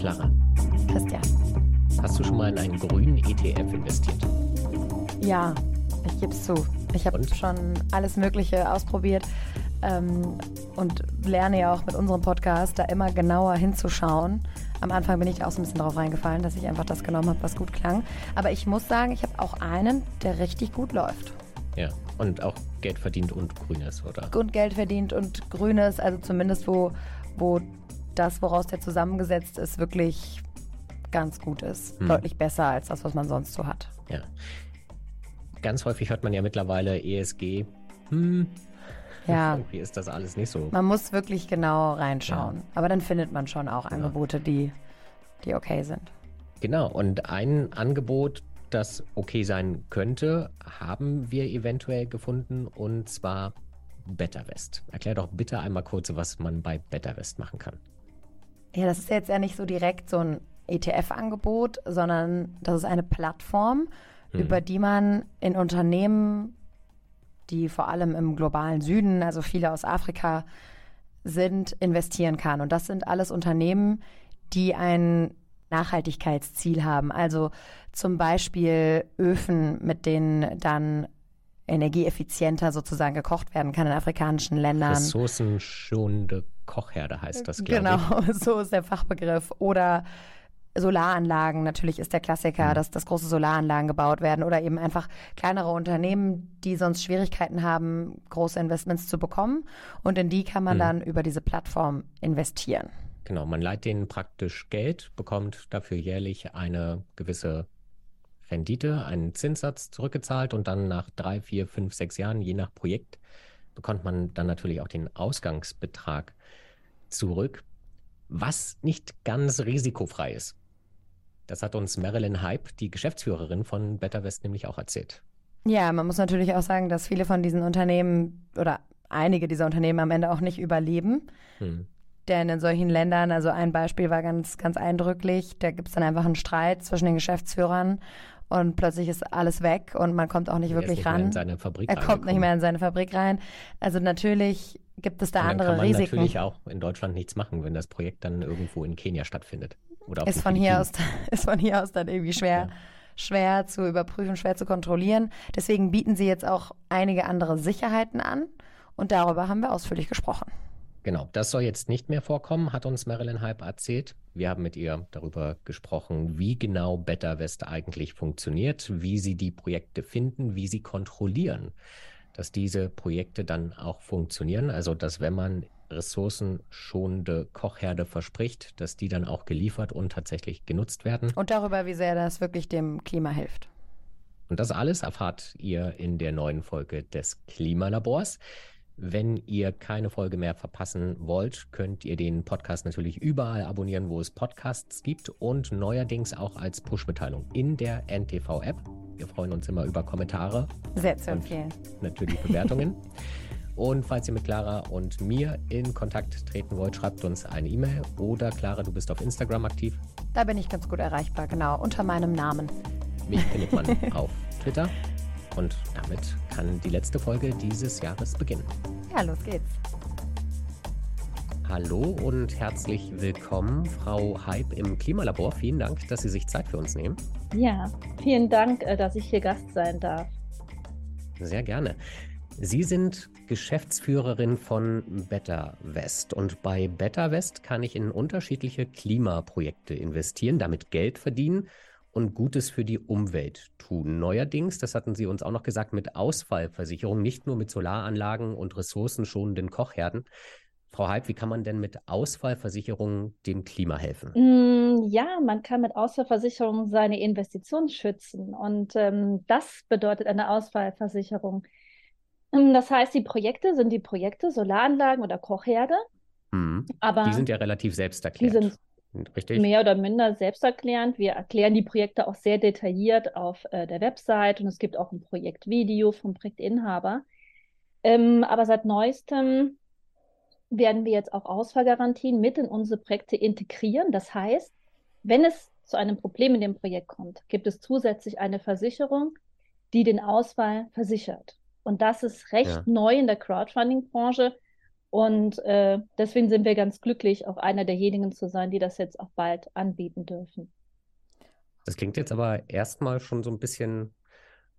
Clara. Christian. Hast du schon mal in einen grünen ETF investiert? Ja, ich gebe es zu. Ich habe schon alles Mögliche ausprobiert ähm, und lerne ja auch mit unserem Podcast da immer genauer hinzuschauen. Am Anfang bin ich auch so ein bisschen drauf reingefallen, dass ich einfach das genommen habe, was gut klang. Aber ich muss sagen, ich habe auch einen, der richtig gut läuft. Ja, und auch Geld verdient und grünes, oder? Und Geld verdient und grünes, also zumindest wo, wo das, woraus der zusammengesetzt ist, wirklich ganz gut ist. Hm. Deutlich besser als das, was man sonst so hat. Ja. Ganz häufig hört man ja mittlerweile ESG. Hm. Ja. Irgendwie ist das alles nicht so. Man muss wirklich genau reinschauen. Ja. Aber dann findet man schon auch Angebote, ja. die, die okay sind. Genau. Und ein Angebot, das okay sein könnte, haben wir eventuell gefunden und zwar BetterWest. Erklär doch bitte einmal kurz, was man bei BetterWest machen kann. Ja, das ist jetzt ja nicht so direkt so ein ETF-Angebot, sondern das ist eine Plattform, hm. über die man in Unternehmen, die vor allem im globalen Süden, also viele aus Afrika sind, investieren kann. Und das sind alles Unternehmen, die ein Nachhaltigkeitsziel haben. Also zum Beispiel Öfen, mit denen dann energieeffizienter sozusagen gekocht werden kann in afrikanischen Ländern. Ressourcenschonende Kochherde heißt das, glaube genau, ich. Genau, so ist der Fachbegriff. Oder Solaranlagen, natürlich ist der Klassiker, mhm. dass, dass große Solaranlagen gebaut werden oder eben einfach kleinere Unternehmen, die sonst Schwierigkeiten haben, große Investments zu bekommen. Und in die kann man mhm. dann über diese Plattform investieren. Genau, man leiht denen praktisch Geld, bekommt dafür jährlich eine gewisse Rendite, einen Zinssatz zurückgezahlt und dann nach drei, vier, fünf, sechs Jahren, je nach Projekt, bekommt man dann natürlich auch den Ausgangsbetrag zurück, was nicht ganz risikofrei ist. Das hat uns Marilyn Hype, die Geschäftsführerin von BetterWest, nämlich auch erzählt. Ja, man muss natürlich auch sagen, dass viele von diesen Unternehmen oder einige dieser Unternehmen am Ende auch nicht überleben. Hm. Denn in solchen Ländern, also ein Beispiel war ganz, ganz eindrücklich, da gibt es dann einfach einen Streit zwischen den Geschäftsführern und plötzlich ist alles weg und man kommt auch nicht er wirklich nicht ran. in seine Fabrik er kommt nicht mehr in seine Fabrik rein. Also natürlich gibt es da andere kann man Risiken. natürlich auch in Deutschland nichts machen, wenn das Projekt dann irgendwo in Kenia stattfindet. Oder ist von hier aus ist von hier aus dann irgendwie schwer. Ja. schwer zu überprüfen, schwer zu kontrollieren. Deswegen bieten sie jetzt auch einige andere Sicherheiten an und darüber haben wir ausführlich gesprochen. Genau, das soll jetzt nicht mehr vorkommen, hat uns Marilyn Hype erzählt. Wir haben mit ihr darüber gesprochen, wie genau Better West eigentlich funktioniert, wie sie die Projekte finden, wie sie kontrollieren, dass diese Projekte dann auch funktionieren. Also, dass wenn man ressourcenschonende Kochherde verspricht, dass die dann auch geliefert und tatsächlich genutzt werden. Und darüber, wie sehr das wirklich dem Klima hilft. Und das alles erfahrt ihr in der neuen Folge des Klimalabors. Wenn ihr keine Folge mehr verpassen wollt, könnt ihr den Podcast natürlich überall abonnieren, wo es Podcasts gibt und neuerdings auch als Push-Mitteilung in der NTV-App. Wir freuen uns immer über Kommentare. Sehr zu empfehlen. Natürlich Bewertungen. und falls ihr mit Clara und mir in Kontakt treten wollt, schreibt uns eine E-Mail oder Clara, du bist auf Instagram aktiv. Da bin ich ganz gut erreichbar, genau, unter meinem Namen. Mich findet man auf Twitter. Und damit kann die letzte Folge dieses Jahres beginnen. Ja, los geht's. Hallo und herzlich willkommen, Frau Hype im Klimalabor. Vielen Dank, dass Sie sich Zeit für uns nehmen. Ja, vielen Dank, äh, dass ich hier Gast sein darf. Sehr gerne. Sie sind Geschäftsführerin von Better West und bei Better West kann ich in unterschiedliche Klimaprojekte investieren, damit Geld verdienen und Gutes für die Umwelt tun. Neuerdings, das hatten Sie uns auch noch gesagt, mit Ausfallversicherung, nicht nur mit Solaranlagen und ressourcenschonenden Kochherden. Frau Halb, wie kann man denn mit Ausfallversicherung dem Klima helfen? Mm, ja, man kann mit Ausfallversicherung seine Investitionen schützen. Und ähm, das bedeutet eine Ausfallversicherung. Ähm, das heißt, die Projekte sind die Projekte, Solaranlagen oder Kochherde. Mhm. Aber die sind ja relativ selbsterklärt. Die sind Richtig. mehr oder minder selbsterklärend. Wir erklären die Projekte auch sehr detailliert auf äh, der Website und es gibt auch ein Projektvideo vom Projektinhaber. Ähm, aber seit neuestem werden wir jetzt auch Ausfallgarantien mit in unsere Projekte integrieren. Das heißt, wenn es zu einem Problem in dem Projekt kommt, gibt es zusätzlich eine Versicherung, die den Ausfall versichert. Und das ist recht ja. neu in der Crowdfunding-Branche Und äh, deswegen sind wir ganz glücklich, auch einer derjenigen zu sein, die das jetzt auch bald anbieten dürfen. Das klingt jetzt aber erstmal schon so ein bisschen,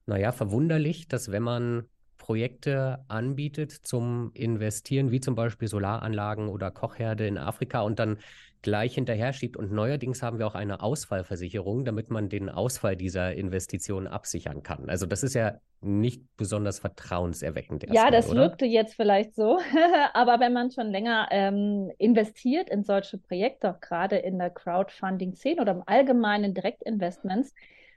naja, verwunderlich, dass wenn man Projekte anbietet zum Investieren, wie zum Beispiel Solaranlagen oder Kochherde in Afrika und dann gleich hinterher schiebt. Und neuerdings haben wir auch eine Ausfallversicherung, damit man den Ausfall dieser Investitionen absichern kann. Also das ist ja nicht besonders vertrauenserweckend. Ja, mal, das oder? wirkte jetzt vielleicht so. Aber wenn man schon länger ähm, investiert in solche Projekte, auch gerade in der Crowdfunding-Szene oder im allgemeinen Direktinvestments,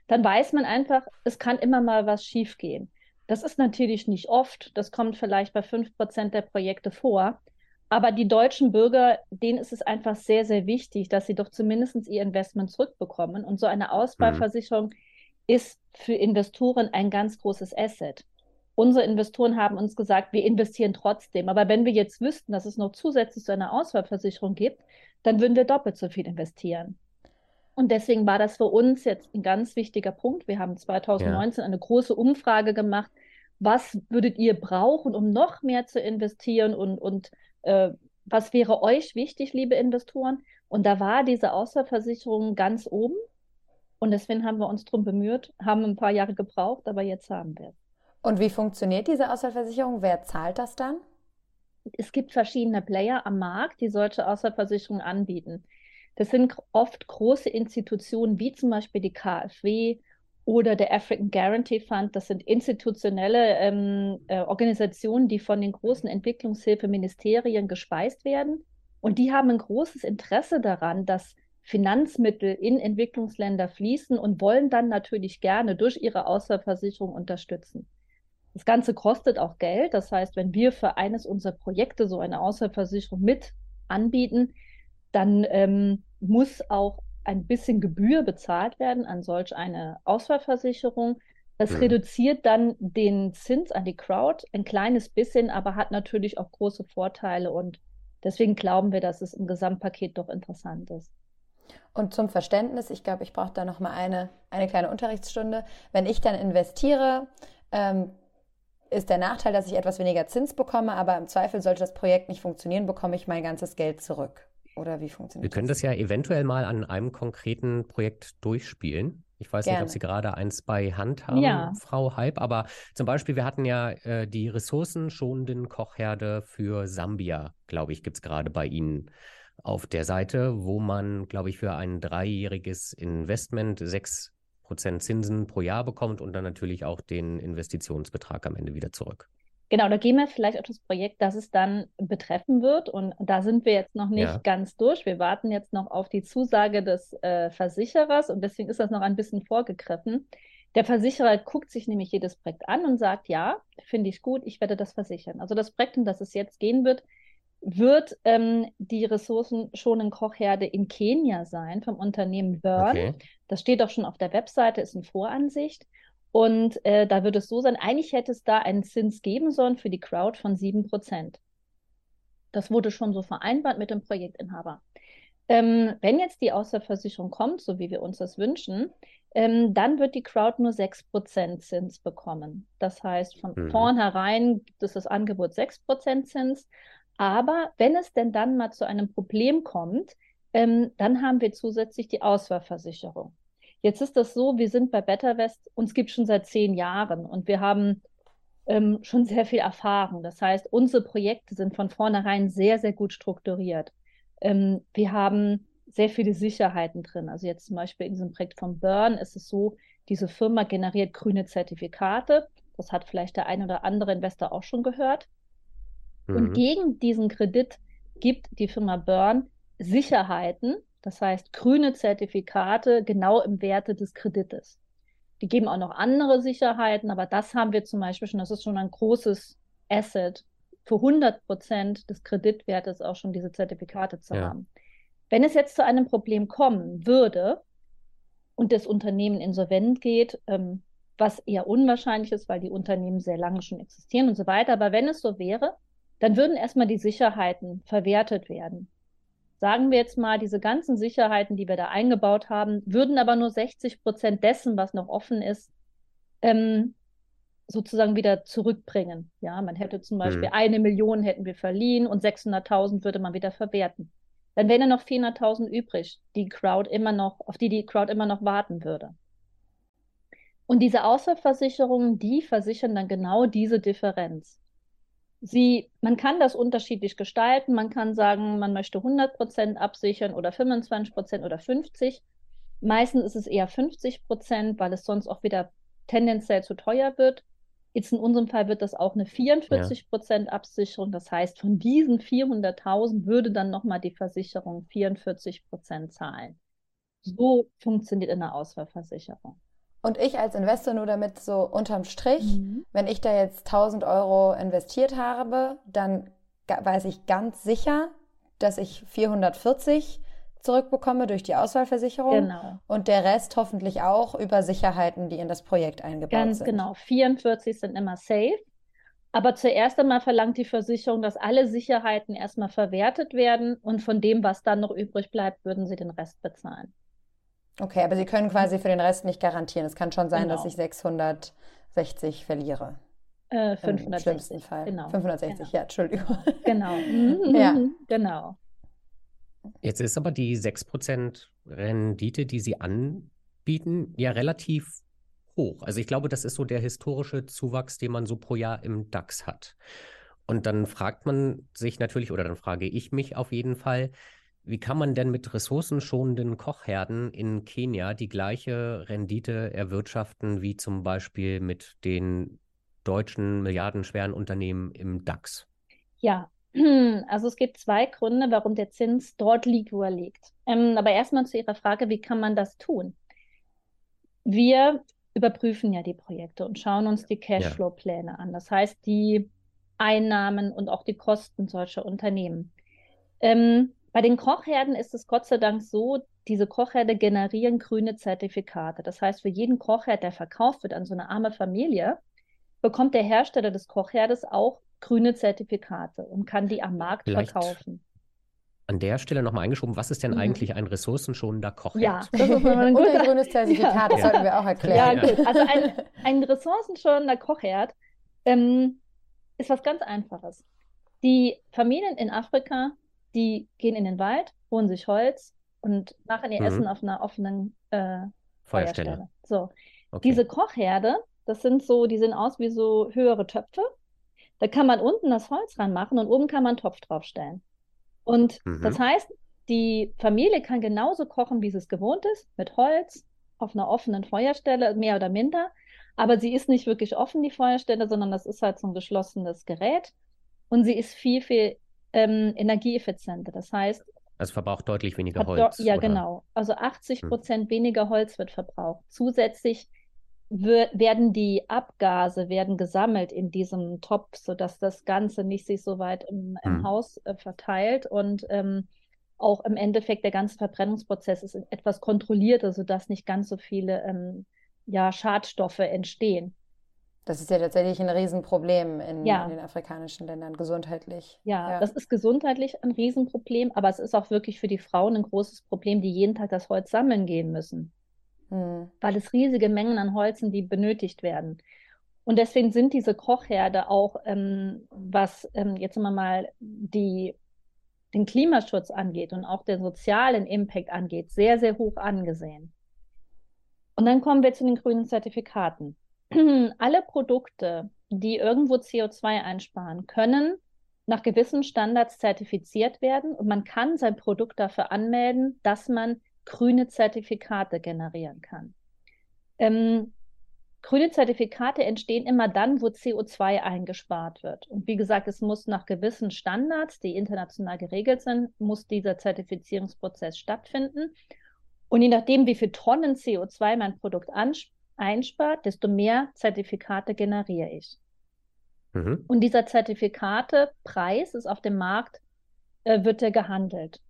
dann weiß man einfach, es kann immer mal was schiefgehen. Das ist natürlich nicht oft. Das kommt vielleicht bei 5% der Projekte vor. Aber die deutschen Bürger, denen ist es einfach sehr, sehr wichtig, dass sie doch zumindest ihr Investment zurückbekommen. Und so eine Ausfallversicherung mhm. ist für Investoren ein ganz großes Asset. Unsere Investoren haben uns gesagt, wir investieren trotzdem. Aber wenn wir jetzt wüssten, dass es noch zusätzlich so eine Ausfallversicherung gibt, dann würden wir doppelt so viel investieren. Und deswegen war das für uns jetzt ein ganz wichtiger Punkt. Wir haben 2019 ja. eine große Umfrage gemacht. Was würdet ihr brauchen, um noch mehr zu investieren und, und äh, was wäre euch wichtig, liebe Investoren? Und da war diese Ausfallversicherung ganz oben. Und deswegen haben wir uns darum bemüht, haben ein paar Jahre gebraucht, aber jetzt haben wir es. Und wie funktioniert diese Ausfallversicherung? Wer zahlt das dann? Es gibt verschiedene Player am Markt, die solche Ausfallversicherungen anbieten. Das sind oft große Institutionen wie zum Beispiel die KfW oder der African Guarantee Fund. Das sind institutionelle ähm, äh, Organisationen, die von den großen Entwicklungshilfeministerien gespeist werden. Und die haben ein großes Interesse daran, dass Finanzmittel in Entwicklungsländer fließen und wollen dann natürlich gerne durch ihre Ausfallversicherung unterstützen. Das Ganze kostet auch Geld. Das heißt, wenn wir für eines unserer Projekte so eine Ausfallversicherung mit anbieten, dann ähm, muss auch ein bisschen Gebühr bezahlt werden an solch eine Ausfallversicherung. Das mhm. reduziert dann den Zins an die Crowd ein kleines bisschen, aber hat natürlich auch große Vorteile und deswegen glauben wir, dass es im Gesamtpaket doch interessant ist. Und zum Verständnis, ich glaube, ich brauche da noch mal eine, eine kleine Unterrichtsstunde. Wenn ich dann investiere, ähm, ist der Nachteil, dass ich etwas weniger Zins bekomme, aber im Zweifel sollte das Projekt nicht funktionieren, bekomme ich mein ganzes Geld zurück. Oder wie funktioniert das? Wir können das? das ja eventuell mal an einem konkreten Projekt durchspielen. Ich weiß Gerne. nicht, ob Sie gerade eins bei Hand haben, ja. Frau Halb, aber zum Beispiel, wir hatten ja äh, die ressourcenschonenden Kochherde für Sambia, glaube ich, gibt es gerade bei Ihnen auf der Seite, wo man, glaube ich, für ein dreijähriges Investment sechs Prozent Zinsen pro Jahr bekommt und dann natürlich auch den Investitionsbetrag am Ende wieder zurück. Genau, da gehen wir vielleicht auf das Projekt, das es dann betreffen wird. Und da sind wir jetzt noch nicht ja. ganz durch. Wir warten jetzt noch auf die Zusage des äh, Versicherers und deswegen ist das noch ein bisschen vorgegriffen. Der Versicherer guckt sich nämlich jedes Projekt an und sagt, ja, finde ich gut, ich werde das versichern. Also das Projekt, um das es jetzt gehen wird, wird ähm, die ressourcenschonende Kochherde in Kenia sein vom Unternehmen Burn. Okay. Das steht auch schon auf der Webseite, ist eine Voransicht. Und äh, da wird es so sein, eigentlich hätte es da einen Zins geben sollen für die Crowd von 7%. Das wurde schon so vereinbart mit dem Projektinhaber. Ähm, wenn jetzt die Außerversicherung kommt, so wie wir uns das wünschen, ähm, dann wird die Crowd nur 6% Zins bekommen. Das heißt, von mhm. vornherein gibt es das Angebot 6% Zins. Aber wenn es denn dann mal zu einem Problem kommt, ähm, dann haben wir zusätzlich die Auswahlversicherung. Jetzt ist das so, wir sind bei BetterWest, uns gibt schon seit zehn Jahren und wir haben ähm, schon sehr viel Erfahrung. Das heißt, unsere Projekte sind von vornherein sehr, sehr gut strukturiert. Ähm, wir haben sehr viele Sicherheiten drin. Also jetzt zum Beispiel in diesem Projekt von Burn ist es so, diese Firma generiert grüne Zertifikate. Das hat vielleicht der ein oder andere Investor auch schon gehört. Mhm. Und gegen diesen Kredit gibt die Firma Burn Sicherheiten, das heißt, grüne Zertifikate genau im Werte des Kredites. Die geben auch noch andere Sicherheiten, aber das haben wir zum Beispiel schon, das ist schon ein großes Asset, für 100 Prozent des Kreditwertes auch schon diese Zertifikate zu ja. haben. Wenn es jetzt zu einem Problem kommen würde und das Unternehmen insolvent geht, ähm, was eher unwahrscheinlich ist, weil die Unternehmen sehr lange schon existieren und so weiter, aber wenn es so wäre, dann würden erstmal die Sicherheiten verwertet werden sagen wir jetzt mal, diese ganzen Sicherheiten, die wir da eingebaut haben, würden aber nur 60 Prozent dessen, was noch offen ist, ähm, sozusagen wieder zurückbringen. Ja, man hätte zum Beispiel Mhm. eine Million hätten wir verliehen und 600.000 würde man wieder verwerten. Dann wären ja noch 400.000 übrig, die Crowd immer noch, auf die die Crowd immer noch warten würde. Und diese Ausfallversicherungen, die versichern dann genau diese Differenz. Sie, man kann das unterschiedlich gestalten. Man kann sagen, man möchte 100% absichern oder 25% oder 50%. Meistens ist es eher 50%, weil es sonst auch wieder tendenziell zu teuer wird. Jetzt in unserem Fall wird das auch eine 44% Absicherung. Das heißt, von diesen 400.000 würde dann nochmal die Versicherung 44% zahlen. So funktioniert eine Ausfallversicherung. Und ich als Investor nur damit so unterm Strich, Mhm. wenn ich da jetzt 1000 Euro investiert habe, dann weiß ich ganz sicher, dass ich 440 zurückbekomme durch die Auswahlversicherung Genau. und der Rest hoffentlich auch über Sicherheiten, die in das Projekt eingebaut Ganz sind. genau. 44 sind immer safe. Aber zuerst einmal verlangt die Versicherung, dass alle Sicherheiten erstmal verwertet werden und von dem, was dann noch übrig bleibt, würden sie den Rest bezahlen. Okay, aber Sie können quasi für den Rest nicht garantieren. Es kann schon sein, dass Genau. ich 660 verliere. Äh, Im 560. schlimmsten Fall. Genau. 560, Genau. ja, Entschuldigung. Genau. Mhm, Ja. mhm, Genau. Jetzt ist aber die 6% Rendite, die Sie anbieten, ja relativ hoch. Also ich glaube, das ist so der historische Zuwachs, den man so pro Jahr im DAX hat. Und dann fragt man sich natürlich, oder dann frage ich mich auf jeden Fall, wie kann man denn mit ressourcenschonenden Kochherden in Kenia die gleiche Rendite erwirtschaften wie zum Beispiel mit den deutschen milliardenschweren Unternehmen im DAX? Ja, also es gibt zwei Gründe, warum der Zins dort liegt, wo er liegt. Ähm, aber erstmal zu Ihrer Frage, wie kann man das tun? Wir überprüfen ja die Projekte und schauen uns die Cashflow-Pläne an. Das heißt, die Einnahmen und auch die Kosten solcher Unternehmen. Ähm, bei den Kochherden ist es Gott sei Dank so, diese Kochherde generieren grüne Zertifikate. Das heißt, für jeden Kochherd, der verkauft wird an so eine arme Familie, bekommt der Hersteller des Kochherdes auch grüne Zertifikate und kann die am Markt Vielleicht verkaufen. An der Stelle nochmal eingeschoben, was ist denn Mhm. eigentlich ein ressourcenschonender Kochherd? Ja, das ist ein Und ein grünes Zertifikat, das Ja. sollten wir auch Ja, erklären. gut. Also ein, ein ressourcenschonender Kochherd ähm, ist was ganz Einfaches. Die Familien in Afrika, die gehen in den Wald, holen sich Holz und machen ihr Mhm. Essen auf einer offenen äh, Feuerstelle. Feuerstelle. So, Okay. diese Kochherde, das sind so, die sehen aus wie so höhere Töpfe. Da kann man unten das Holz ranmachen und oben kann man einen Topf draufstellen. Und Mhm. das heißt, die Familie kann genauso kochen, wie sie es gewohnt ist, mit Holz, auf einer offenen Feuerstelle, mehr oder minder. Aber sie ist nicht wirklich offen, die Feuerstelle, sondern das ist halt so ein geschlossenes Gerät. Und sie ist viel, viel ähm, energieeffizienter. Das heißt, Also verbraucht deutlich weniger Holz. ja, oder? genau. Also 80 Hm. Prozent weniger Holz wird verbraucht. Zusätzlich werden die Abgase werden gesammelt in diesem Topf, sodass das Ganze nicht sich so weit im, im Hm. Haus äh, verteilt und ähm, auch im Endeffekt der ganze Verbrennungsprozess ist etwas kontrollierter, sodass nicht ganz so viele ähm, ja, Schadstoffe entstehen. Das ist ja tatsächlich ein Riesenproblem in, Ja. in den afrikanischen Ländern, gesundheitlich. Ja, Ja. das ist gesundheitlich ein Riesenproblem, aber es ist auch wirklich für die Frauen ein großes Problem, die jeden Tag das Holz sammeln gehen müssen. Hm. weil es riesige Mengen an Holz sind, die benötigt werden. Und deswegen sind diese Kochherde auch, ähm, was ähm, jetzt immer mal die, den Klimaschutz angeht und auch den sozialen Impact angeht, sehr, sehr hoch angesehen. Und dann kommen wir zu den grünen Zertifikaten. Alle Produkte, die irgendwo CO2 einsparen, können nach gewissen Standards zertifiziert werden und man kann sein Produkt dafür anmelden, dass man grüne Zertifikate generieren kann. Ähm, grüne Zertifikate entstehen immer dann, wo CO2 eingespart wird. Und wie gesagt, es muss nach gewissen Standards, die international geregelt sind, muss dieser Zertifizierungsprozess stattfinden. Und je nachdem, wie viel Tonnen CO2 mein Produkt einspart, desto mehr Zertifikate generiere ich. Mhm. Und dieser Zertifikatepreis ist auf dem Markt, äh, wird er gehandelt.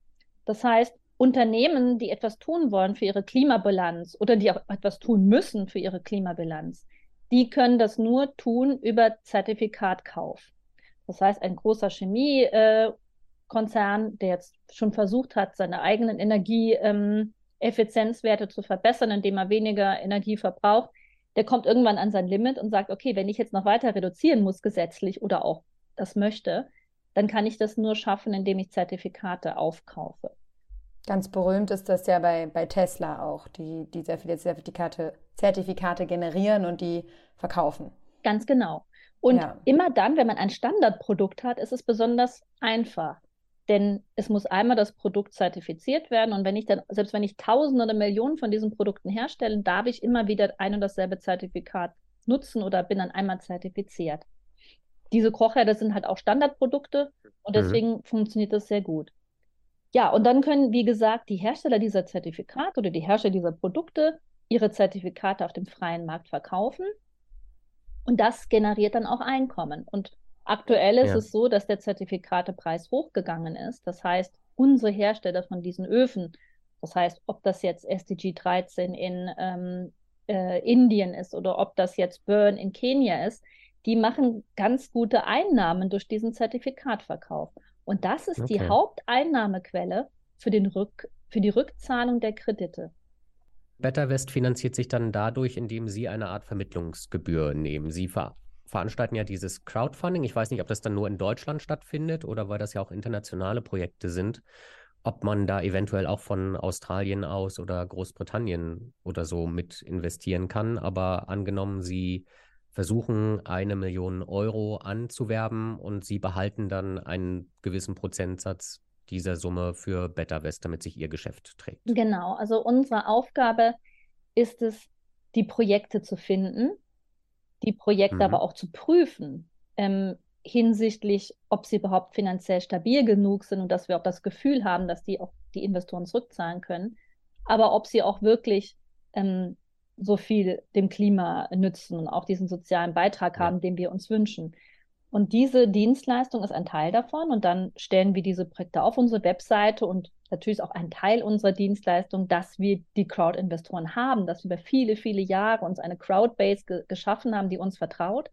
Das heißt, Unternehmen, die etwas tun wollen für ihre Klimabilanz oder die auch etwas tun müssen für ihre Klimabilanz, die können das nur tun über Zertifikatkauf. Das heißt, ein großer Chemiekonzern, äh, der jetzt schon versucht hat, seine eigenen Energieeffizienzwerte ähm, zu verbessern, indem er weniger Energie verbraucht, der kommt irgendwann an sein Limit und sagt, okay, wenn ich jetzt noch weiter reduzieren muss gesetzlich oder auch das möchte, dann kann ich das nur schaffen, indem ich Zertifikate aufkaufe. Ganz berühmt ist das ja bei, bei Tesla auch, die, die sehr viele Zertifikate, Zertifikate generieren und die verkaufen. Ganz genau. Und ja. immer dann, wenn man ein Standardprodukt hat, ist es besonders einfach. Denn es muss einmal das Produkt zertifiziert werden. Und wenn ich dann, selbst wenn ich Tausende oder Millionen von diesen Produkten herstelle, darf ich immer wieder ein und dasselbe Zertifikat nutzen oder bin dann einmal zertifiziert. Diese Kochherde sind halt auch Standardprodukte und mhm. deswegen mhm. funktioniert das sehr gut. Ja, und dann können, wie gesagt, die Hersteller dieser Zertifikate oder die Hersteller dieser Produkte ihre Zertifikate auf dem freien Markt verkaufen. Und das generiert dann auch Einkommen. Und aktuell ist ja. es so, dass der Zertifikatepreis hochgegangen ist. Das heißt, unsere Hersteller von diesen Öfen, das heißt, ob das jetzt SDG 13 in ähm, äh, Indien ist oder ob das jetzt Burn in Kenia ist, die machen ganz gute Einnahmen durch diesen Zertifikatverkauf. Und das ist okay. die Haupteinnahmequelle für, den Rück, für die Rückzahlung der Kredite. BetterWest finanziert sich dann dadurch, indem Sie eine Art Vermittlungsgebühr nehmen. Sie ver veranstalten ja dieses Crowdfunding. Ich weiß nicht, ob das dann nur in Deutschland stattfindet oder weil das ja auch internationale Projekte sind, ob man da eventuell auch von Australien aus oder Großbritannien oder so mit investieren kann. Aber angenommen, Sie versuchen, eine Million Euro anzuwerben und sie behalten dann einen gewissen Prozentsatz dieser Summe für BetterWest, damit sich ihr Geschäft trägt. Genau, also unsere Aufgabe ist es, die Projekte zu finden, die Projekte mhm. aber auch zu prüfen ähm, hinsichtlich, ob sie überhaupt finanziell stabil genug sind und dass wir auch das Gefühl haben, dass die auch die Investoren zurückzahlen können, aber ob sie auch wirklich ähm, so viel dem Klima nützen und auch diesen sozialen Beitrag haben, den wir uns wünschen. Und diese Dienstleistung ist ein Teil davon. Und dann stellen wir diese Projekte auf unsere Webseite und natürlich ist auch ein Teil unserer Dienstleistung, dass wir die Crowd-Investoren haben, dass wir über viele, viele Jahre uns eine Crowdbase ge geschaffen haben, die uns vertraut.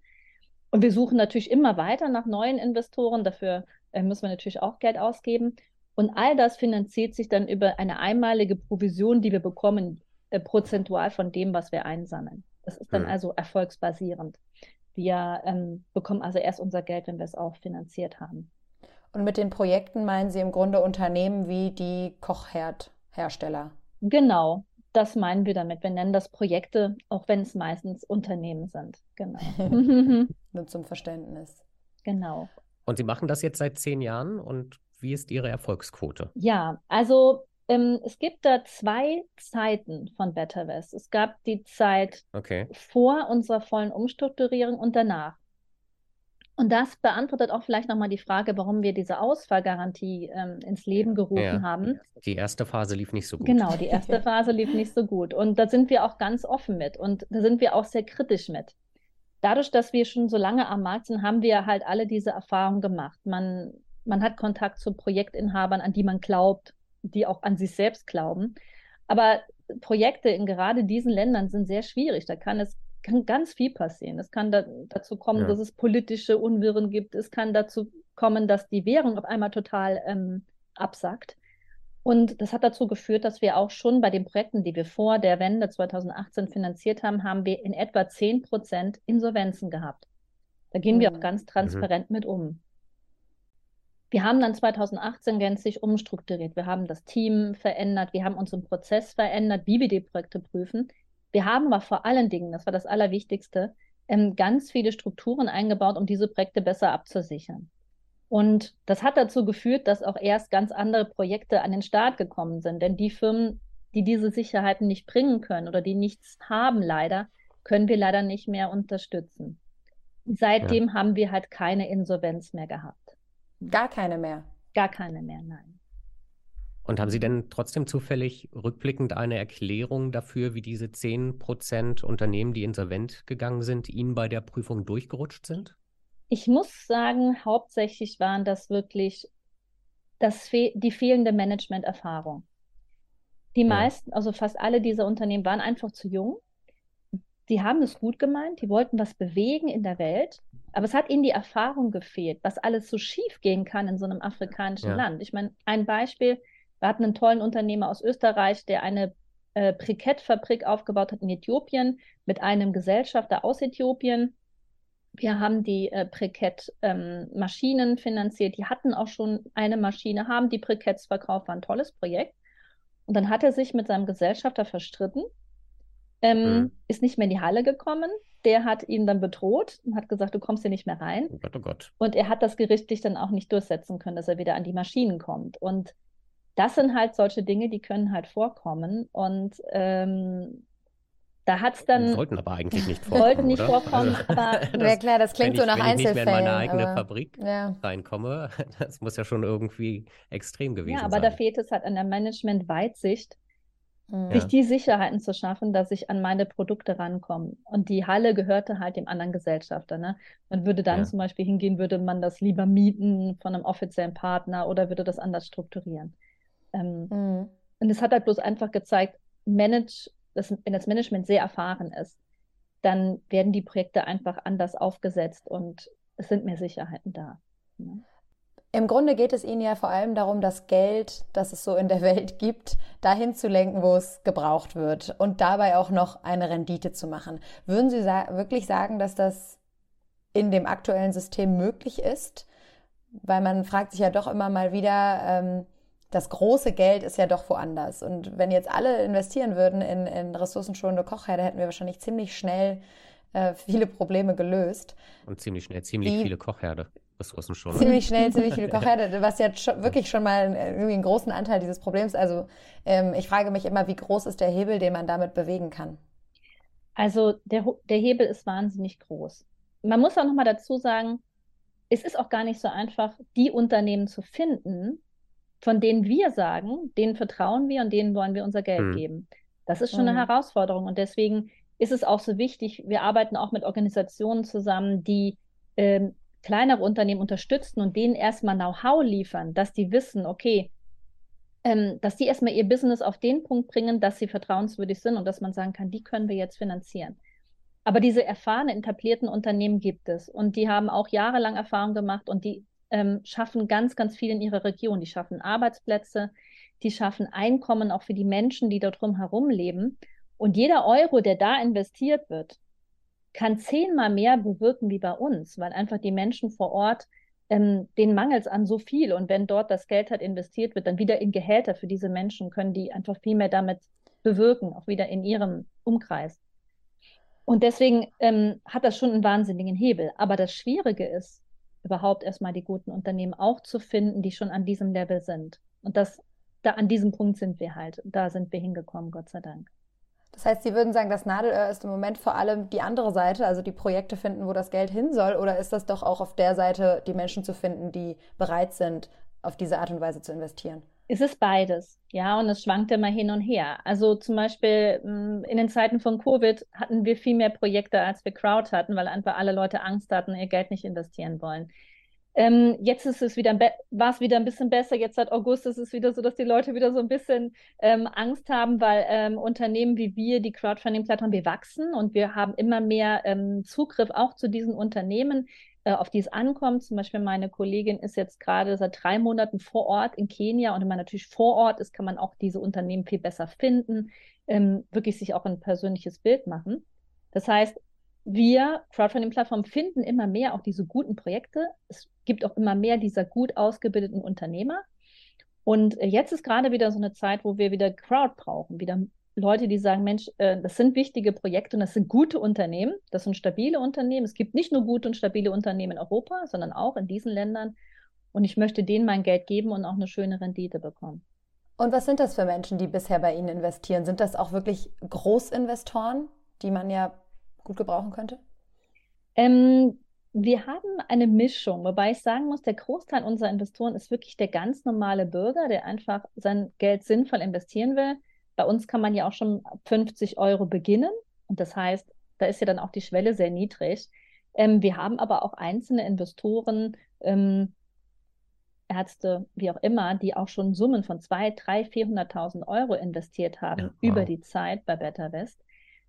Und wir suchen natürlich immer weiter nach neuen Investoren. Dafür äh, müssen wir natürlich auch Geld ausgeben. Und all das finanziert sich dann über eine einmalige Provision, die wir bekommen äh, prozentual von dem, was wir einsammeln. Das ist dann mhm. also erfolgsbasierend. Wir ähm, bekommen also erst unser Geld, wenn wir es auch finanziert haben. Und mit den Projekten meinen Sie im Grunde Unternehmen wie die Kochherdhersteller? Genau, das meinen wir damit. Wir nennen das Projekte, auch wenn es meistens Unternehmen sind. Genau. Nur zum Verständnis. Genau. Und Sie machen das jetzt seit zehn Jahren und wie ist Ihre Erfolgsquote? Ja, also ähm, es gibt da zwei Zeiten von BetterWest. Es gab die Zeit okay. vor unserer vollen Umstrukturierung und danach. Und das beantwortet auch vielleicht nochmal die Frage, warum wir diese Ausfallgarantie ähm, ins Leben gerufen ja. haben. Die erste Phase lief nicht so gut. Genau, die erste Phase lief nicht so gut. Und da sind wir auch ganz offen mit und da sind wir auch sehr kritisch mit. Dadurch, dass wir schon so lange am Markt sind, haben wir halt alle diese Erfahrungen gemacht. Man, man hat Kontakt zu Projektinhabern, an die man glaubt, die auch an sich selbst glauben. Aber Projekte in gerade diesen Ländern sind sehr schwierig. Da kann es kann ganz viel passieren. Es kann da, dazu kommen, ja. dass es politische Unwirren gibt. Es kann dazu kommen, dass die Währung auf einmal total ähm, absackt. Und das hat dazu geführt, dass wir auch schon bei den Projekten, die wir vor der Wende 2018 finanziert haben, haben wir in etwa 10 Prozent Insolvenzen gehabt. Da gehen mhm. wir auch ganz transparent mhm. mit um. Wir haben dann 2018 gänzlich umstrukturiert. Wir haben das Team verändert, wir haben unseren Prozess verändert, wie wir die Projekte prüfen. Wir haben aber vor allen Dingen, das war das Allerwichtigste, ähm, ganz viele Strukturen eingebaut, um diese Projekte besser abzusichern. Und das hat dazu geführt, dass auch erst ganz andere Projekte an den Start gekommen sind. Denn die Firmen, die diese Sicherheiten nicht bringen können oder die nichts haben, leider, können wir leider nicht mehr unterstützen. Seitdem ja. haben wir halt keine Insolvenz mehr gehabt. Gar keine mehr. Gar keine mehr, nein. Und haben Sie denn trotzdem zufällig rückblickend eine Erklärung dafür, wie diese 10% Unternehmen, die insolvent gegangen sind, Ihnen bei der Prüfung durchgerutscht sind? Ich muss sagen, hauptsächlich waren das wirklich das fe die fehlende Managementerfahrung. Die ja. meisten, also fast alle dieser Unternehmen waren einfach zu jung. Die haben es gut gemeint, die wollten was bewegen in der Welt, aber es hat ihnen die Erfahrung gefehlt, was alles so schief gehen kann in so einem afrikanischen ja. Land. Ich meine, ein Beispiel, wir hatten einen tollen Unternehmer aus Österreich, der eine äh, Brikettfabrik aufgebaut hat in Äthiopien mit einem Gesellschafter aus Äthiopien. Wir haben die äh, Brikett-Maschinen ähm, finanziert. Die hatten auch schon eine Maschine, haben die Briketts verkauft, war ein tolles Projekt. Und dann hat er sich mit seinem Gesellschafter verstritten, ähm, mhm. ist nicht mehr in die Halle gekommen. Der hat ihn dann bedroht und hat gesagt, du kommst hier nicht mehr rein. Oh Gott, oh Gott. Und er hat das gerichtlich dann auch nicht durchsetzen können, dass er wieder an die Maschinen kommt. Und das sind halt solche Dinge, die können halt vorkommen. Und ähm, da hat es dann. Sollten aber eigentlich nicht vorkommen. Sollten nicht oder? vorkommen, also, aber. ja, klar, das klingt ich, so nach wenn Einzelfällen. Wenn ich nicht mehr in meine eigene aber, Fabrik ja. reinkomme, das muss ja schon irgendwie extrem gewesen sein. Ja, aber sein. da fehlt es halt an der Management-Weitsicht, Mhm. sich die Sicherheiten zu schaffen, dass ich an meine Produkte rankomme. Und die Halle gehörte halt dem anderen Gesellschafter. Ne? Man würde dann Ja. zum Beispiel hingehen, würde man das lieber mieten von einem offiziellen Partner oder würde das anders strukturieren. Ähm, Mhm. und es hat halt bloß einfach gezeigt, manage, dass, wenn das Management sehr erfahren ist, dann werden die Projekte einfach anders aufgesetzt und es sind mehr Sicherheiten da. Ne? Im Grunde geht es Ihnen ja vor allem darum, das Geld, das es so in der Welt gibt, dahin zu lenken, wo es gebraucht wird und dabei auch noch eine Rendite zu machen. Würden Sie sa wirklich sagen, dass das in dem aktuellen System möglich ist? Weil man fragt sich ja doch immer mal wieder, ähm, das große Geld ist ja doch woanders. Und wenn jetzt alle investieren würden in, in ressourcenschonende Kochherde, hätten wir wahrscheinlich ziemlich schnell äh, viele Probleme gelöst. Und ziemlich schnell ziemlich Wie- viele Kochherde. Ressourcen schon. Ziemlich schnell, ziemlich viele Kochherde, was ja schon, wirklich schon mal irgendwie einen großen Anteil dieses Problems. Also ähm, ich frage mich immer, wie groß ist der Hebel, den man damit bewegen kann? Also der, der Hebel ist wahnsinnig groß. Man muss auch nochmal dazu sagen, es ist auch gar nicht so einfach, die Unternehmen zu finden, von denen wir sagen, denen vertrauen wir und denen wollen wir unser Geld Hm. geben. Das ist schon eine Mhm. Herausforderung und deswegen ist es auch so wichtig, wir arbeiten auch mit Organisationen zusammen, die ähm, kleinere Unternehmen unterstützen und denen erstmal Know-how liefern, dass die wissen, okay, ähm, dass die erstmal ihr Business auf den Punkt bringen, dass sie vertrauenswürdig sind und dass man sagen kann, die können wir jetzt finanzieren. Aber diese erfahrenen, etablierten Unternehmen gibt es und die haben auch jahrelang Erfahrung gemacht und die ähm, schaffen ganz, ganz viel in ihrer Region. Die schaffen Arbeitsplätze, die schaffen Einkommen auch für die Menschen, die dort herum leben. Und jeder Euro, der da investiert wird, kann zehnmal mehr bewirken wie bei uns, weil einfach die Menschen vor Ort, ähm, denen mangelt es an so viel. Und wenn dort das Geld halt investiert wird, dann wieder in Gehälter für diese Menschen, können die einfach viel mehr damit bewirken, auch wieder in ihrem Umkreis. Und deswegen ähm, hat das schon einen wahnsinnigen Hebel. Aber das Schwierige ist, überhaupt erstmal die guten Unternehmen auch zu finden, die schon an diesem Level sind. Und das, da an diesem Punkt sind wir halt. Da sind wir hingekommen, Gott sei Dank. Das heißt, Sie würden sagen, das Nadelöhr ist im Moment vor allem die andere Seite, also die Projekte finden, wo das Geld hin soll, oder ist das doch auch auf der Seite, die Menschen zu finden, die bereit sind, auf diese Art und Weise zu investieren? Es ist beides, ja, und es schwankt immer hin und her. Also zum Beispiel mh, in den Zeiten von Covid hatten wir viel mehr Projekte, als wir Crowd hatten, weil einfach alle Leute Angst hatten, ihr Geld nicht investieren wollen. Ähm, jetzt ist es wieder, war es wieder ein bisschen besser. Jetzt seit August ist es wieder so, dass die Leute wieder so ein bisschen ähm, Angst haben, weil ähm, Unternehmen wie wir, die Crowdfunding-Plattform, wir wachsen und wir haben immer mehr ähm, Zugriff auch zu diesen Unternehmen, auf die es ankommt. Zum Beispiel meine Kollegin ist jetzt gerade seit drei Monaten vor Ort in Kenia und wenn man natürlich vor Ort ist, kann man auch diese Unternehmen viel besser finden, ähm, wirklich sich auch ein persönliches Bild machen. Das heißt, wir, Crowdfunding-Plattformen, finden immer mehr auch diese guten Projekte. Es gibt auch immer mehr dieser gut ausgebildeten Unternehmer. Und äh, jetzt ist gerade wieder so eine Zeit, wo wir wieder Crowd brauchen, wieder Leute, die sagen, Mensch, äh, das sind wichtige Projekte und das sind gute Unternehmen, das sind stabile Unternehmen. Es gibt nicht nur gute und stabile Unternehmen in Europa, sondern auch in diesen Ländern. Und ich möchte denen mein Geld geben und auch eine schöne Rendite bekommen. Und was sind das für Menschen, die bisher bei Ihnen investieren? Sind das auch wirklich Großinvestoren, die man ja gut gebrauchen könnte? Ähm, wir haben eine Mischung, wobei ich sagen muss, der Großteil unserer Investoren ist wirklich der ganz normale Bürger, der einfach sein Geld sinnvoll investieren will. Bei uns kann man ja auch schon 50 Euro beginnen. Und das heißt, da ist ja dann auch die Schwelle sehr niedrig. Ähm, wir haben aber auch einzelne Investoren, ähm, Ärzte, wie auch immer, die auch schon Summen von 200.000, 300.000, 400.000 Euro investiert haben Ja, wow. über die Zeit bei Better West.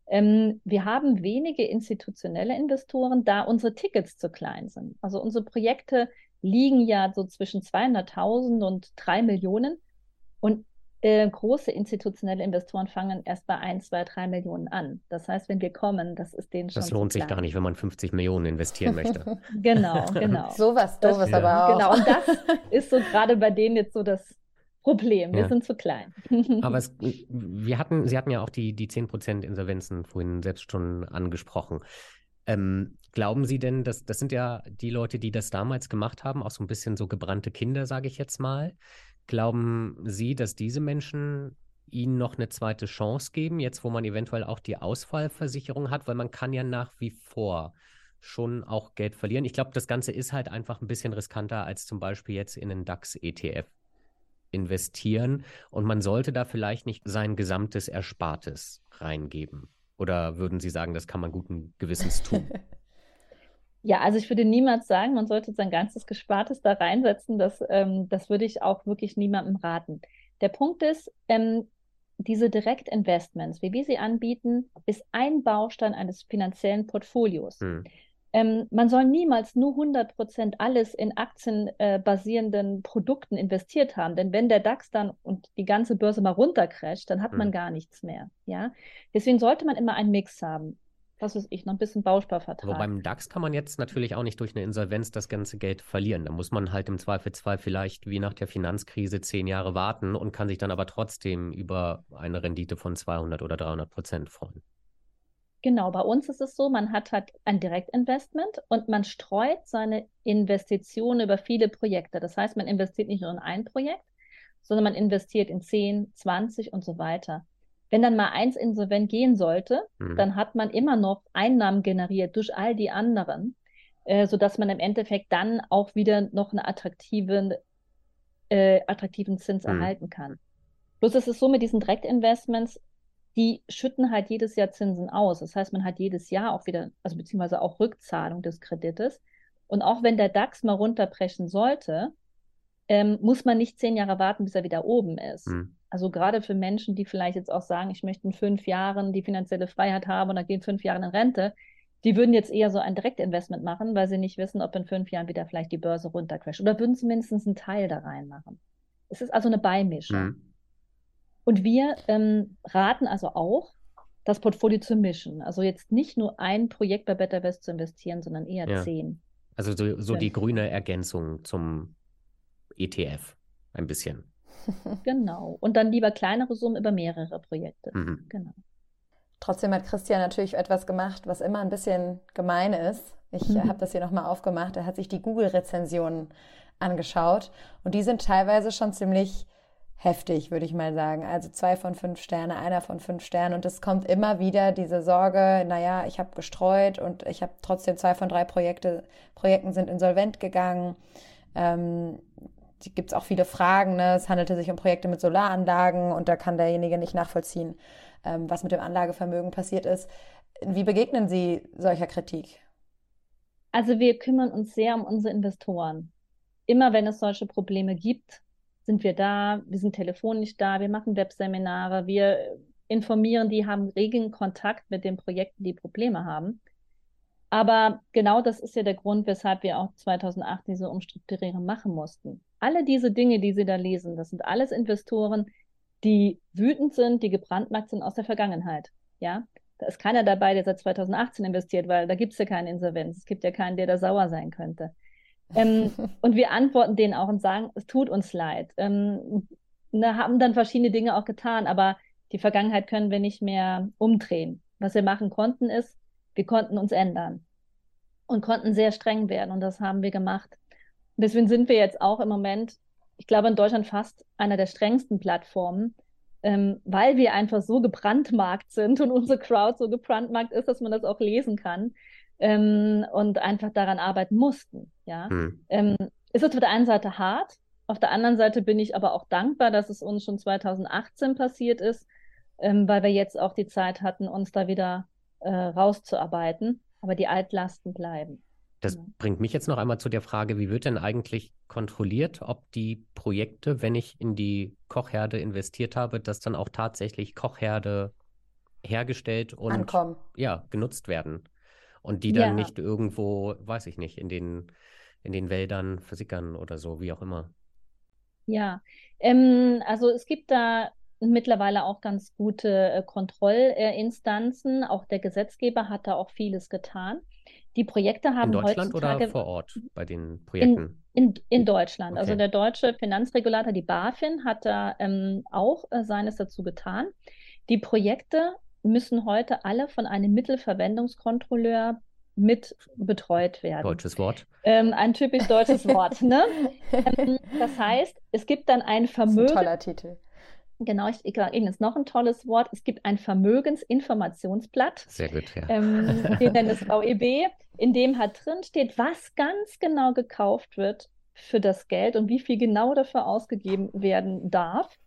Ähm, wir haben wenige institutionelle Investoren, da unsere Tickets zu klein sind. Also unsere Projekte liegen ja so zwischen 200.000 und 3 Millionen. Und äh, große institutionelle Investoren fangen erst bei 1, 2, 3 Millionen an. Das heißt, wenn wir kommen, das ist denen schon. Das lohnt sich gar nicht, wenn man 50 Millionen investieren möchte. genau, genau. Sowas doofes ja. aber auch. Genau, und das ist so gerade bei denen jetzt so das Problem. Wir ja. sind zu klein. Aber es, wir hatten, Sie hatten ja auch die, die 10% Insolvenzen vorhin selbst schon angesprochen. Ähm, glauben Sie denn, dass das sind ja die Leute, die das damals gemacht haben, auch so ein bisschen so gebrannte Kinder, sage ich jetzt mal. Glauben Sie, dass diese Menschen Ihnen noch eine zweite Chance geben, jetzt wo man eventuell auch die Ausfallversicherung hat, weil man kann ja nach wie vor schon auch Geld verlieren. Ich glaube, das Ganze ist halt einfach ein bisschen riskanter als zum Beispiel jetzt in einen DAX-ETF investieren und man sollte da vielleicht nicht sein gesamtes Erspartes reingeben. Oder würden Sie sagen, das kann man guten Gewissens tun? Ja, also ich würde niemals sagen, man sollte sein ganzes Gespartes da reinsetzen. Das, ähm, das würde ich auch wirklich niemandem raten. Der Punkt ist, ähm, diese Direktinvestments, wie wir sie anbieten, ist ein Baustein eines finanziellen Portfolios. Hm. Ähm, man soll niemals nur 100 Prozent alles in aktienbasierenden äh, Produkten investiert haben, denn wenn der DAX dann und die ganze Börse mal runtercrasht, dann hat hm. man gar nichts mehr. Ja, deswegen sollte man immer einen Mix haben. Was weiß ich, noch ein bisschen Bausparvertrag. Aber beim DAX kann man jetzt natürlich auch nicht durch eine Insolvenz das ganze Geld verlieren. Da muss man halt im Zweifelsfall vielleicht wie nach der Finanzkrise zehn Jahre warten und kann sich dann aber trotzdem über eine Rendite von 200 oder 300 Prozent freuen. Genau, bei uns ist es so, man hat halt ein Direktinvestment und man streut seine Investitionen über viele Projekte. Das heißt, man investiert nicht nur in ein Projekt, sondern man investiert in 10, 20 und so weiter. Wenn dann mal eins insolvent gehen sollte, mhm. dann hat man immer noch Einnahmen generiert durch all die anderen, äh, sodass man im Endeffekt dann auch wieder noch einen attraktiven, äh, attraktiven Zins mhm. erhalten kann. Bloß ist es so mit diesen Direktinvestments, die schütten halt jedes Jahr Zinsen aus. Das heißt, man hat jedes Jahr auch wieder, also beziehungsweise auch Rückzahlung des Kredites. Und auch wenn der DAX mal runterbrechen sollte, ähm, muss man nicht zehn Jahre warten, bis er wieder oben ist. Mhm. Also gerade für Menschen, die vielleicht jetzt auch sagen, ich möchte in fünf Jahren die finanzielle Freiheit haben und dann gehen fünf Jahre in Rente, die würden jetzt eher so ein Direktinvestment machen, weil sie nicht wissen, ob in fünf Jahren wieder vielleicht die Börse runtercrasht. Oder würden zumindest einen Teil da reinmachen. Es ist also eine Beimischung. Mhm. Und wir ähm, raten also auch, das Portfolio zu mischen. Also jetzt nicht nur ein Projekt bei Better West zu investieren, sondern eher ja. zehn. Also so, so die grüne Ergänzung zum ETF ein bisschen. Genau. Und dann lieber kleinere Summen über mehrere Projekte. Mhm. Genau. Trotzdem hat Christian natürlich etwas gemacht, was immer ein bisschen gemein ist. Ich mhm. habe das hier nochmal aufgemacht. Er hat sich die Google-Rezensionen angeschaut und die sind teilweise schon ziemlich heftig, würde ich mal sagen. Also zwei von fünf Sterne, einer von fünf Sternen. Und es kommt immer wieder diese Sorge, naja, ich habe gestreut und ich habe trotzdem zwei von drei Projekte, Projekten sind insolvent gegangen. Ähm, gibt es auch viele Fragen. Ne? Es handelte sich um Projekte mit Solaranlagen und da kann derjenige nicht nachvollziehen, ähm, was mit dem Anlagevermögen passiert ist. Wie begegnen Sie solcher Kritik? Also wir kümmern uns sehr um unsere Investoren. Immer wenn es solche Probleme gibt, sind wir da, wir sind telefonisch da, wir machen Webseminare, wir informieren die, haben regen Kontakt mit den Projekten, die Probleme haben. Aber genau das ist ja der Grund, weshalb wir auch 2008 diese Umstrukturierung machen mussten. Alle diese Dinge, die Sie da lesen, das sind alles Investoren, die wütend sind, die gebrandmarkt sind aus der Vergangenheit. Ja, da ist keiner dabei, der seit 2018 investiert, weil da gibt es ja keine Insolvenz. Es gibt ja keinen, der da sauer sein könnte. Ähm, und wir antworten denen auch und sagen, es tut uns leid. Ähm, ne, haben dann verschiedene Dinge auch getan, aber die Vergangenheit können wir nicht mehr umdrehen. Was wir machen konnten, ist, wir konnten uns ändern und konnten sehr streng werden und das haben wir gemacht. Deswegen sind wir jetzt auch im Moment, ich glaube, in Deutschland fast einer der strengsten Plattformen, ähm, weil wir einfach so gebrandmarkt sind und unsere Crowd so gebrandmarkt ist, dass man das auch lesen kann ähm, und einfach daran arbeiten mussten. Ja, hm. ähm, ist es auf der einen Seite hart, auf der anderen Seite bin ich aber auch dankbar, dass es uns schon 2018 passiert ist, ähm, weil wir jetzt auch die Zeit hatten, uns da wieder äh, rauszuarbeiten. Aber die Altlasten bleiben. Das ja. bringt mich jetzt noch einmal zu der Frage, wie wird denn eigentlich kontrolliert, ob die Projekte, wenn ich in die Kochherde investiert habe, dass dann auch tatsächlich Kochherde hergestellt und Ankommen. ja, genutzt werden? und die dann ja. nicht irgendwo, weiß ich nicht, in den, in den Wäldern versickern oder so, wie auch immer. Ja, ähm, also es gibt da mittlerweile auch ganz gute äh, Kontrollinstanzen. Auch der Gesetzgeber hat da auch vieles getan. Die Projekte haben in Deutschland heutzutage oder vor Ort bei den Projekten? In, in, in Deutschland. Also Okay. der deutsche Finanzregulator, die BaFin, hat da ähm, auch äh, seines dazu getan. Die Projekte müssen heute alle von einem Mittelverwendungskontrolleur mit betreut werden. Deutsches Wort. Ähm, ein typisch deutsches Wort, ne? Ähm, das heißt, es gibt dann ein Das ist ein Vermögen, toller Titel. genau, ich, ich sage Ihnen jetzt noch ein tolles Wort, es gibt ein Vermögensinformationsblatt, Sehr gut, ja. ähm, wir nennen es VEB, in dem halt drin steht, was ganz genau gekauft wird für das Geld und wie viel genau dafür ausgegeben werden darf.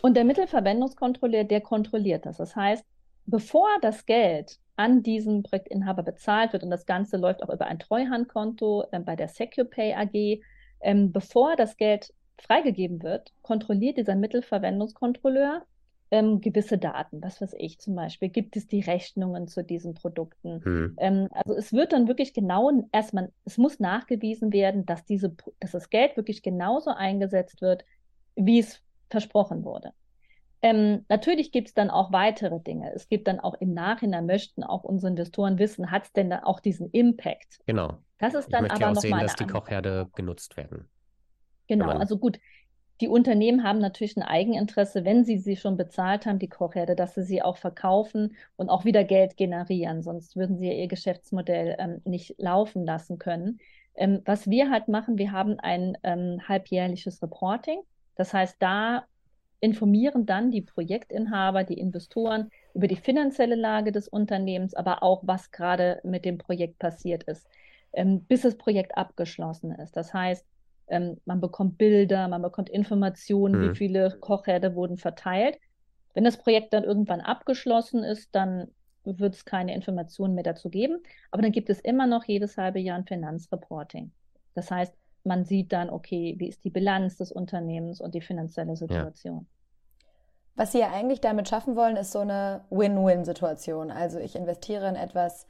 Und der Mittelverwendungskontrolleur, der kontrolliert das. Das heißt, bevor das Geld an diesen Projektinhaber bezahlt wird, und das Ganze läuft auch über ein Treuhandkonto äh, bei der SecuPay AG, ähm, bevor das Geld freigegeben wird, kontrolliert dieser Mittelverwendungskontrolleur ähm, gewisse Daten. Was weiß ich zum Beispiel, gibt es die Rechnungen zu diesen Produkten? Hm. Ähm, also es wird dann wirklich genau erstmal, es muss nachgewiesen werden, dass diese, dass das Geld wirklich genauso eingesetzt wird, wie es versprochen wurde. Ähm, natürlich gibt es dann auch weitere Dinge. Es gibt dann auch im Nachhinein möchten auch unsere Investoren wissen, hat es denn dann auch diesen Impact? Genau. Das ist Ich dann möchte aber ja auch sehen, dass die Kochherde genutzt werden. Genau, also gut. Die Unternehmen haben natürlich ein Eigeninteresse, wenn sie sie schon bezahlt haben, die Kochherde, dass sie sie auch verkaufen und auch wieder Geld generieren. Sonst würden sie ihr Geschäftsmodell ähm, nicht laufen lassen können. Ähm, was wir halt machen, wir haben ein ähm, halbjährliches Reporting. Das heißt, da informieren dann die Projektinhaber, die Investoren über die finanzielle Lage des Unternehmens, aber auch, was gerade mit dem Projekt passiert ist, ähm, bis das Projekt abgeschlossen ist. Das heißt, ähm, man bekommt Bilder, man bekommt Informationen, Mhm. wie viele Kochherde wurden verteilt. Wenn das Projekt dann irgendwann abgeschlossen ist, dann wird es keine Informationen mehr dazu geben. Aber dann gibt es immer noch jedes halbe Jahr ein Finanzreporting. Das heißt, man sieht dann, okay, wie ist die Bilanz des Unternehmens und die finanzielle Situation. Was Sie ja eigentlich damit schaffen wollen, ist so eine Win-Win-Situation. Also ich investiere in etwas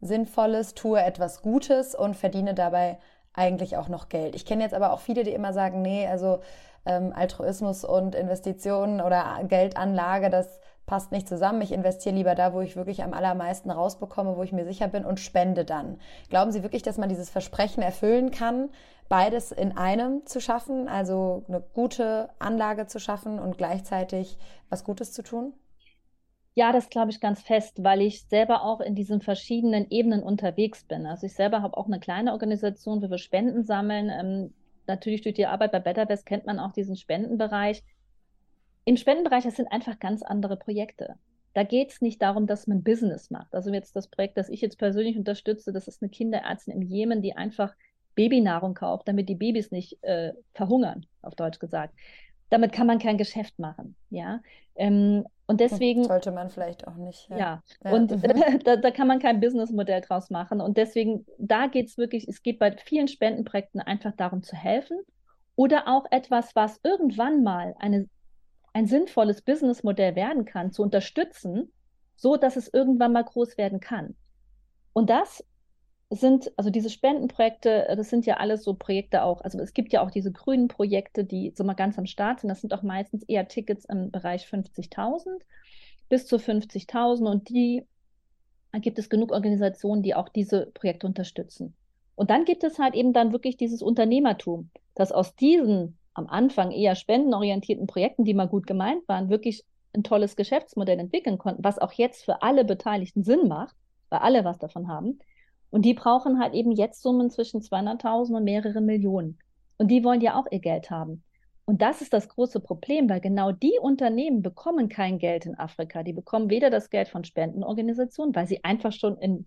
Sinnvolles, tue etwas Gutes und verdiene dabei eigentlich auch noch Geld. Ich kenne jetzt aber auch viele, die immer sagen, nee, also ähm, Altruismus und Investitionen oder Geldanlage, das passt nicht zusammen. Ich investiere lieber da, wo ich wirklich am allermeisten rausbekomme, wo ich mir sicher bin und spende dann. Glauben Sie wirklich, dass man dieses Versprechen erfüllen kann, beides in einem zu schaffen, also eine gute Anlage zu schaffen und gleichzeitig was Gutes zu tun? Ja, das glaube ich ganz fest, weil ich selber auch in diesen verschiedenen Ebenen unterwegs bin. Also ich selber habe auch eine kleine Organisation, wo wir Spenden sammeln. Ähm, natürlich durch die Arbeit bei BetterVest kennt man auch diesen Spendenbereich. Im Spendenbereich, das sind einfach ganz andere Projekte. Da geht es nicht darum, dass man Business macht. Also jetzt das Projekt, das ich jetzt persönlich unterstütze, das ist eine Kinderärztin im Jemen, die einfach Babynahrung kauft, damit die Babys nicht äh, verhungern, auf Deutsch gesagt. Damit kann man kein Geschäft machen, ja. Ähm, und deswegen Sollte man vielleicht auch nicht. ja, Ja. und Mhm. da, da kann man kein Businessmodell draus machen. Und deswegen, da geht es wirklich, es geht bei vielen Spendenprojekten einfach darum zu helfen oder auch etwas, was irgendwann mal eine, ein sinnvolles Businessmodell werden kann, zu unterstützen, so dass es irgendwann mal groß werden kann. Und das sind, also diese Spendenprojekte, das sind ja alles so Projekte auch, also es gibt ja auch diese grünen Projekte, die so mal ganz am Start sind, das sind auch meistens eher Tickets im Bereich 50.000 bis zu 50.000 und die gibt es genug Organisationen, die auch diese Projekte unterstützen. Und dann gibt es halt eben dann wirklich dieses Unternehmertum, dass aus diesen am Anfang eher spendenorientierten Projekten, die mal gut gemeint waren, wirklich ein tolles Geschäftsmodell entwickeln konnten, was auch jetzt für alle Beteiligten Sinn macht, weil alle was davon haben. Und die brauchen halt eben jetzt Summen zwischen 200.000 und mehrere Millionen. Und die wollen ja auch ihr Geld haben. Und das ist das große Problem, weil genau die Unternehmen bekommen kein Geld in Afrika. Die bekommen weder das Geld von Spendenorganisationen, weil sie einfach schon in,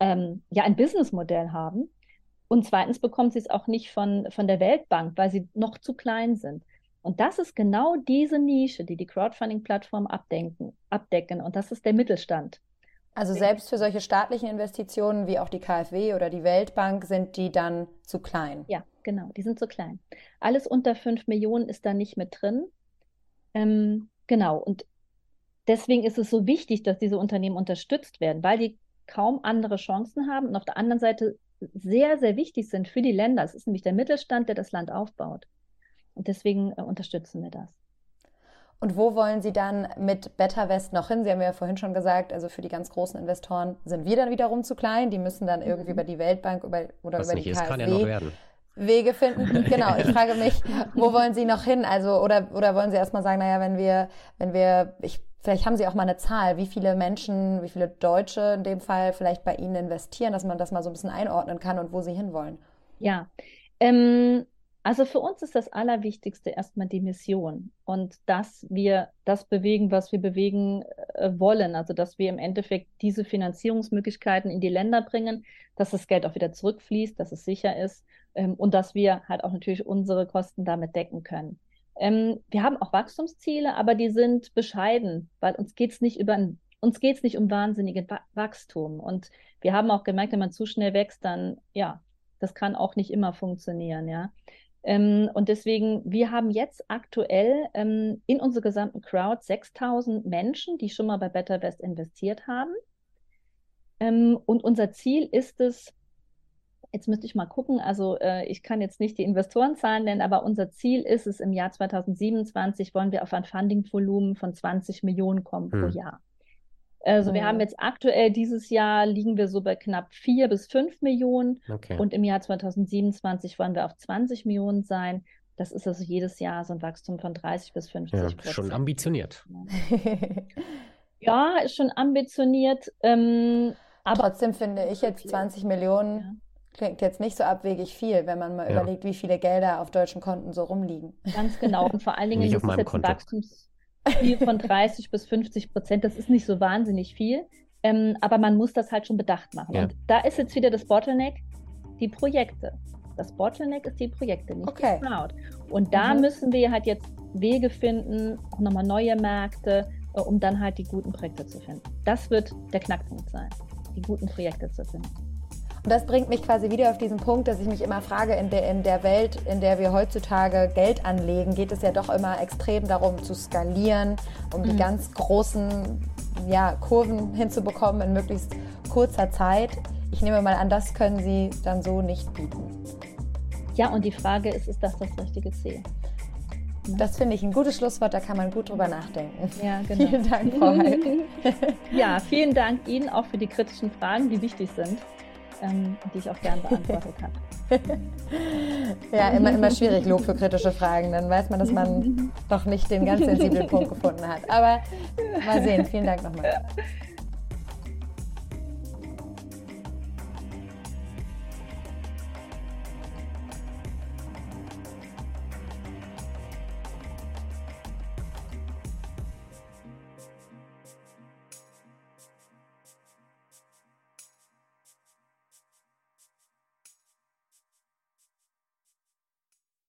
ähm, ja, ein Businessmodell haben. Und zweitens bekommen sie es auch nicht von, von der Weltbank, weil sie noch zu klein sind. Und das ist genau diese Nische, die die Crowdfunding-Plattformen abdecken. Und das ist der Mittelstand. Also selbst für solche staatlichen Investitionen wie auch die KfW oder die Weltbank sind die dann zu klein. Ja, genau, die sind zu klein. Alles unter 5 Millionen ist da nicht mit drin. Ähm, genau, und deswegen ist es so wichtig, dass diese Unternehmen unterstützt werden, weil die kaum andere Chancen haben und auf der anderen Seite sehr, sehr wichtig sind für die Länder. Es ist nämlich der Mittelstand, der das Land aufbaut. deswegen äh, unterstützen wir das. Und wo wollen Sie dann mit BetterWest noch hin? Sie haben ja vorhin schon gesagt, also für die ganz großen Investoren sind wir dann wiederum zu klein. Die müssen dann irgendwie mhm. über die Weltbank über, oder Was über die ist, KfW ja Wege finden. Genau, ich frage mich, wo wollen Sie noch hin? Also oder oder wollen Sie erstmal sagen, naja, wenn wir wenn wir ich Vielleicht haben Sie auch mal eine Zahl, wie viele Menschen, wie viele Deutsche in dem Fall vielleicht bei Ihnen investieren, dass man das mal so ein bisschen einordnen kann und wo Sie hinwollen. Ja, ähm, also für uns ist das Allerwichtigste erstmal die Mission und dass wir das bewegen, was wir bewegen äh, wollen. Also dass wir im Endeffekt diese Finanzierungsmöglichkeiten in die Länder bringen, dass das Geld auch wieder zurückfließt, dass es sicher ist ähm, und dass wir halt auch natürlich unsere Kosten damit decken können. Ähm, wir haben auch Wachstumsziele, aber die sind bescheiden, weil uns geht es nicht über uns geht es nicht um wahnsinnigen Wachstum. Und wir haben auch gemerkt, wenn man zu schnell wächst, dann ja, das kann auch nicht immer funktionieren, ja. Ähm, und deswegen, wir haben jetzt aktuell ähm, in unserer gesamten Crowd 6000 Menschen, die schon mal bei BetterVest investiert haben. Ähm, und unser Ziel ist es, jetzt müsste ich mal gucken, also äh, ich kann jetzt nicht die Investorenzahlen nennen, aber unser Ziel ist es, im Jahr 2027 wollen wir auf ein Fundingvolumen von 20 Millionen kommen hm. pro Jahr. Also wir haben mhm. jetzt aktuell dieses Jahr liegen wir so bei knapp vier bis fünf Millionen okay. und im Jahr 2027 wollen wir auf 20 Millionen sein. Das ist also jedes Jahr so ein Wachstum von 30 bis 50 Prozent. Ja, schon ambitioniert. ja, ist schon ambitioniert. Ähm, aber trotzdem finde ich jetzt 20 Millionen ja. klingt jetzt nicht so abwegig viel, wenn man mal ja. überlegt, wie viele Gelder auf deutschen Konten so rumliegen. Ganz genau. Und vor allen Dingen ist es jetzt ein Wachstums viel von 30 bis 50 Prozent. Das ist nicht so wahnsinnig viel, ähm, aber man muss das halt schon bedacht machen. Ja. Und da ist jetzt wieder das Bottleneck, die Projekte. Das Bottleneck ist die Projekte, nicht okay. die Crowd. Und da mhm. müssen wir halt jetzt Wege finden, auch nochmal neue Märkte, äh, um dann halt die guten Projekte zu finden. Das wird der Knackpunkt sein, die guten Projekte zu finden. Und das bringt mich quasi wieder auf diesen Punkt, dass ich mich immer frage, in der, in der Welt, in der wir heutzutage Geld anlegen, geht es ja doch immer extrem darum zu skalieren, um mhm. die ganz großen ja, Kurven hinzubekommen in möglichst kurzer Zeit. Ich nehme mal an, das können Sie dann so nicht bieten. Ja, und die Frage ist, ist das das richtige Ziel? Das finde ich ein gutes Schlusswort, da kann man gut drüber nachdenken. Ja, genau. Vielen Dank, Frau Heil. ja, vielen Dank Ihnen auch für die kritischen Fragen, die wichtig sind ähm, die ich auch gern beantwortet habe. ja, immer, immer schwierig, Lob für kritische Fragen. Dann weiß man, dass man doch nicht den ganz sensiblen Punkt gefunden hat. Aber mal sehen. Vielen Dank nochmal.